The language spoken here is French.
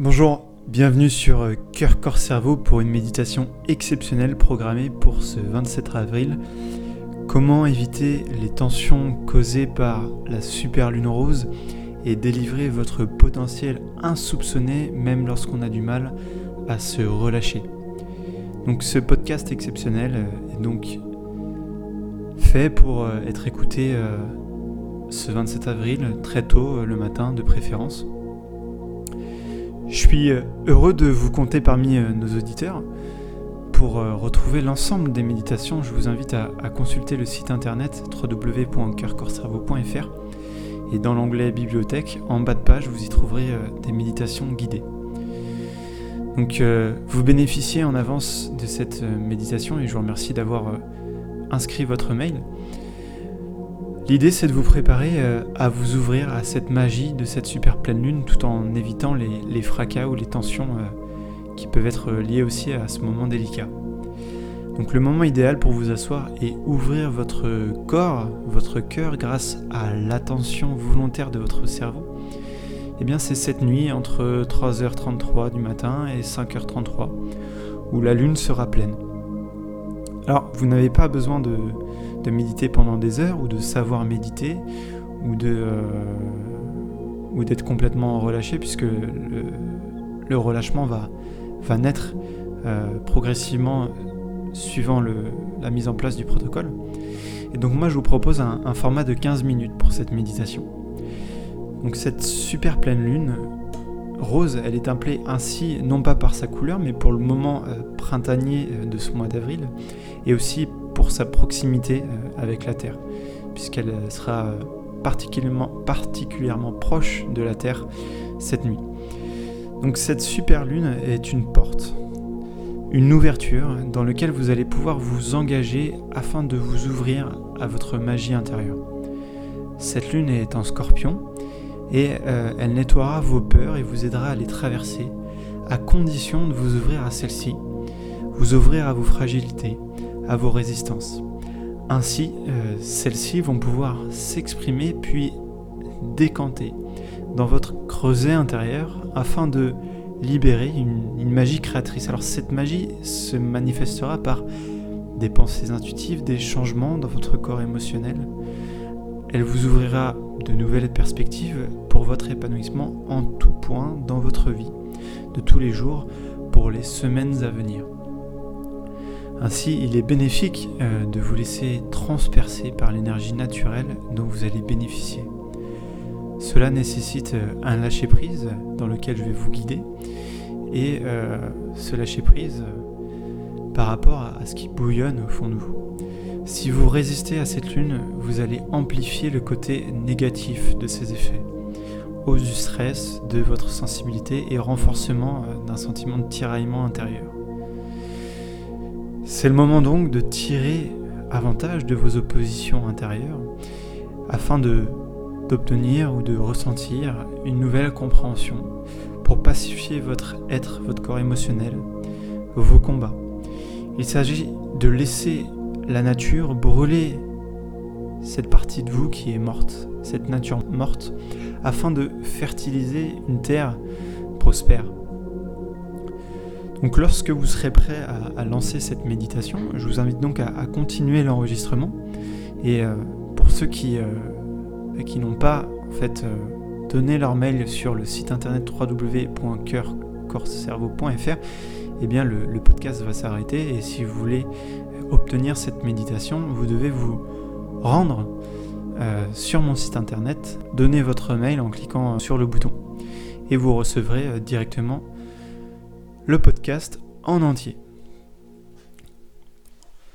Bonjour, bienvenue sur euh, Cœur Corps Cerveau pour une méditation exceptionnelle programmée pour ce 27 avril. Comment éviter les tensions causées par la super lune rose et délivrer votre potentiel insoupçonné même lorsqu'on a du mal à se relâcher? Donc ce podcast exceptionnel euh, est donc fait pour euh, être écouté ce 27 avril très tôt le matin de préférence. Je suis euh, heureux de vous compter parmi euh, nos auditeurs. Pour euh, retrouver l'ensemble des méditations, je vous invite à, consulter le site internet www.coeurcorcerveau.fr et dans l'onglet bibliothèque, en bas de page, vous y trouverez des méditations guidées. Donc vous bénéficiez en avance de cette méditation et je vous remercie d'avoir inscrit votre mail. L'idée c'est de vous préparer euh, à vous ouvrir à cette magie de cette super pleine lune tout en évitant les, fracas ou les tensions euh, qui peuvent être liées aussi à ce moment délicat. Donc le moment idéal pour vous asseoir et ouvrir votre corps, votre cœur grâce à l'attention volontaire de votre cerveau, eh bien c'est cette nuit entre 3h33 du matin et 5h33 où la lune sera pleine. Alors vous n'avez pas besoin de, méditer pendant des heures ou de savoir méditer ou euh, d'être complètement relâché puisque le, relâchement va, naître euh, progressivement suivant la mise en place du protocole. Et donc moi je vous propose un, format de 15 minutes pour cette méditation. Donc cette super pleine lune rose, elle est appelée ainsi non pas par sa couleur mais pour le moment euh, printanier de ce mois d'avril et aussi pour sa proximité euh, avec la Terre, puisqu'elle euh, sera euh, particulièrement, particulièrement proche de la Terre cette nuit. Donc cette super lune est une porte, une ouverture dans laquelle vous allez pouvoir vous engager afin de vous ouvrir à votre magie intérieure. Cette lune est en scorpion et elle nettoiera vos peurs et vous aidera à les traverser à condition de vous ouvrir à celle-ci, vous ouvrir à vos fragilités, à vos résistances. Ainsi, euh, celles-ci vont pouvoir s'exprimer puis décanter dans votre creuset intérieur afin de libérer une, magie créatrice. Alors cette magie se manifestera par des pensées intuitives, des changements dans votre corps émotionnel. Elle vous ouvrira de nouvelles perspectives pour votre épanouissement en tout point dans votre vie de tous les jours pour les semaines à venir. Ainsi, il est bénéfique euh, de vous laisser transpercer par l'énergie naturelle dont vous allez bénéficier. Cela nécessite euh, un lâcher-prise dans lequel je vais vous guider et euh, ce lâcher-prise par rapport à ce qui bouillonne au fond de vous. Si vous résistez à cette lune, vous allez amplifier le côté négatif de ses effets. Hausse du stress, de votre sensibilité et renforcement d'un sentiment de tiraillement intérieur. C'est le moment donc de tirer avantage de vos oppositions intérieures afin d'obtenir ou de ressentir une nouvelle compréhension pour pacifier votre être, votre corps émotionnel, vos combats. Il s'agit de laisser la nature brûler cette partie de vous qui est morte, cette nature morte, afin de fertiliser une terre prospère. Donc lorsque vous serez prêt à, lancer cette méditation, je vous invite donc à, continuer l'enregistrement. Et euh, pour ceux qui, euh, qui n'ont pas en fait euh, donné leur mail sur le site internet www.coeurcorcerveau.fr, eh bien le, le podcast va s'arrêter et si vous voulez obtenir cette méditation, vous devez vous rendre sur mon site internet, donner votre mail en cliquant sur le bouton et vous recevrez directement le podcast en entier.